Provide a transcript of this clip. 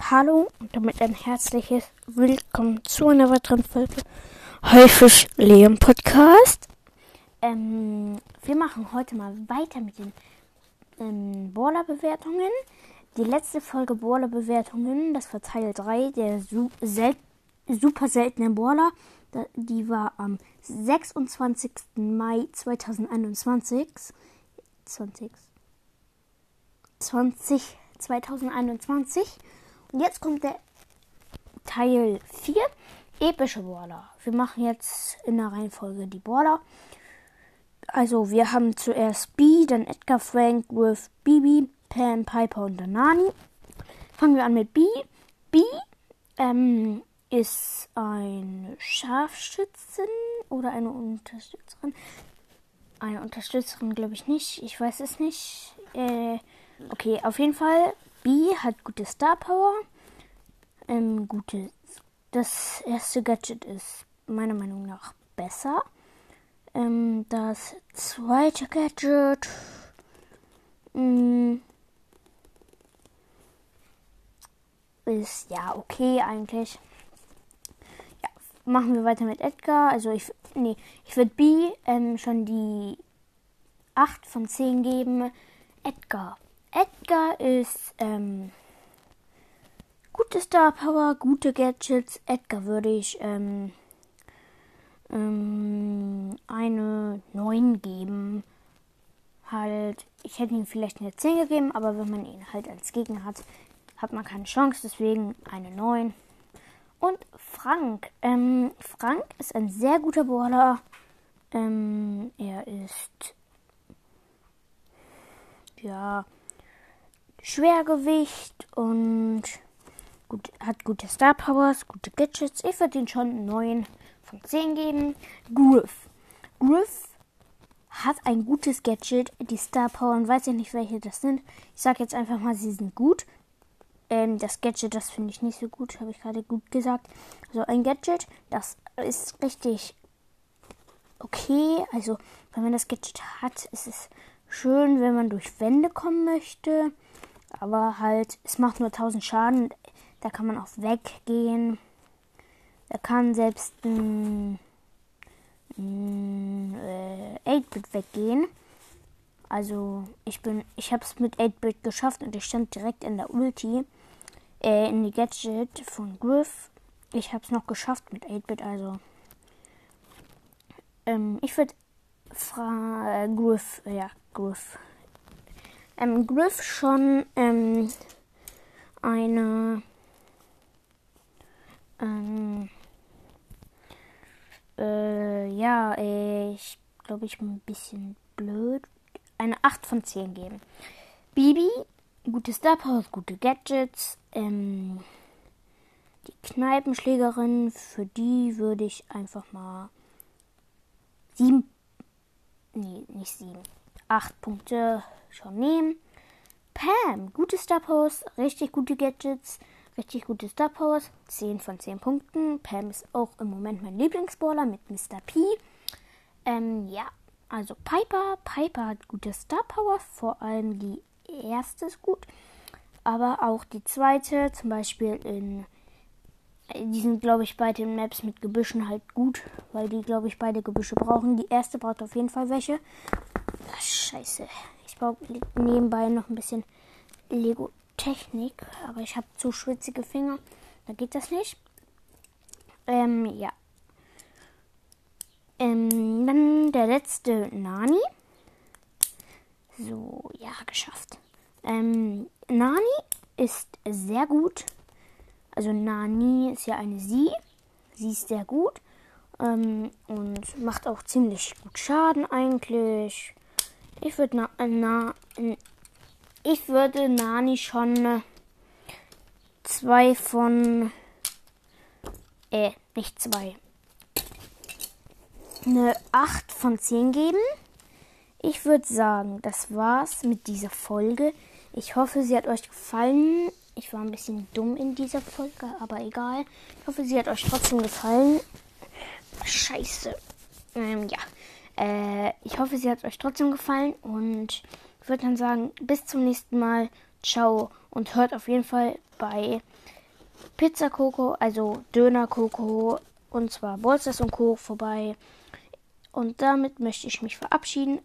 Hallo und damit ein herzliches Willkommen zu einer weiteren Folge Heufisch Leon Podcast. Ähm, wir machen heute mal weiter mit den ähm, Baller-Bewertungen. Die letzte Folge Baller-Bewertungen, das war Teil 3 der su sel super seltenen Baller. Die war am 26. Mai 2021. 20. 20 2021. Jetzt kommt der Teil 4, epische Border. Wir machen jetzt in der Reihenfolge die Border. Also wir haben zuerst B, dann Edgar Frank, with Bibi, Pam, Piper und dann Nani. Fangen wir an mit B. B ähm, ist eine Scharfschützin oder eine Unterstützerin. Eine Unterstützerin glaube ich nicht. Ich weiß es nicht. Äh, okay, auf jeden Fall B hat gute Star Power. Ähm, gute. Das erste Gadget ist meiner Meinung nach besser. Ähm, das zweite Gadget. Mh, mm, ist ja okay eigentlich. Ja, machen wir weiter mit Edgar. Also ich, nee, ich würde B ähm, schon die 8 von 10 geben. Edgar Edgar ist ähm, gute Star Power, gute Gadgets. Edgar würde ich ähm, ähm, eine 9 geben. Halt, ich hätte ihm vielleicht eine 10 gegeben, aber wenn man ihn halt als Gegner hat, hat man keine Chance. Deswegen eine 9. Und Frank. Ähm, Frank ist ein sehr guter Brawler. Ähm, er ist ja Schwergewicht und gut, hat gute Star Powers, gute Gadgets. Ich würde ihn schon 9 von 10 geben. Griff. Griff hat ein gutes Gadget. Die Star Power und weiß ja nicht, welche das sind. Ich sage jetzt einfach mal, sie sind gut. Ähm, das Gadget, das finde ich nicht so gut, habe ich gerade gut gesagt. Also ein Gadget, das ist richtig okay. Also, wenn man das Gadget hat, ist es schön, wenn man durch Wände kommen möchte. Aber halt, es macht nur 1000 Schaden. Da kann man auch weggehen. Da kann selbst ein, ein äh, 8-Bit weggehen. Also ich bin, ich habe es mit 8-Bit geschafft und ich stand direkt in der Ulti, äh, in die Gadget von Griff. Ich habe es noch geschafft mit 8-Bit, also ähm, ich würde Fra äh, Griff, ja Griff ähm, Griff schon ähm, eine ähm, äh, ja, ich glaube, ich bin ein bisschen blöd. Eine 8 von 10 geben. Bibi, gute Star Power, gute Gadgets. Ähm, die Kneipenschlägerin, für die würde ich einfach mal 7. Nee, nicht 7. 8 Punkte schon nehmen. Pam, gute Star Powers, richtig gute Gadgets, richtig gute Star Powers, 10 von 10 Punkten. Pam ist auch im Moment mein Lieblingsballer mit Mr. P. Ähm, ja, also Piper. Piper hat gute Star Power, vor allem die erste ist gut, aber auch die zweite, zum Beispiel in die sind, glaube ich, bei den Maps mit Gebüschen halt gut, weil die, glaube ich, beide Gebüsche brauchen. Die erste braucht auf jeden Fall welche. Ach, scheiße baue nebenbei noch ein bisschen Lego-Technik, aber ich habe zu schwitzige Finger. Da geht das nicht. Ähm, ja. Ähm, dann der letzte Nani. So, ja, geschafft. Ähm, Nani ist sehr gut. Also Nani ist ja eine Sie. Sie ist sehr gut. Ähm, und macht auch ziemlich gut Schaden eigentlich. Ich würde na, na, ich würde Nani schon zwei von äh, nicht zwei. Eine 8 von 10 geben. Ich würde sagen, das war's mit dieser Folge. Ich hoffe, sie hat euch gefallen. Ich war ein bisschen dumm in dieser Folge, aber egal. Ich hoffe, sie hat euch trotzdem gefallen. Scheiße. Ähm, ja. Äh, ich hoffe, sie hat euch trotzdem gefallen und ich würde dann sagen, bis zum nächsten Mal. ciao und hört auf jeden Fall bei Pizza Coco, also Döner Coco und zwar Bolsters und Co. vorbei. Und damit möchte ich mich verabschieden.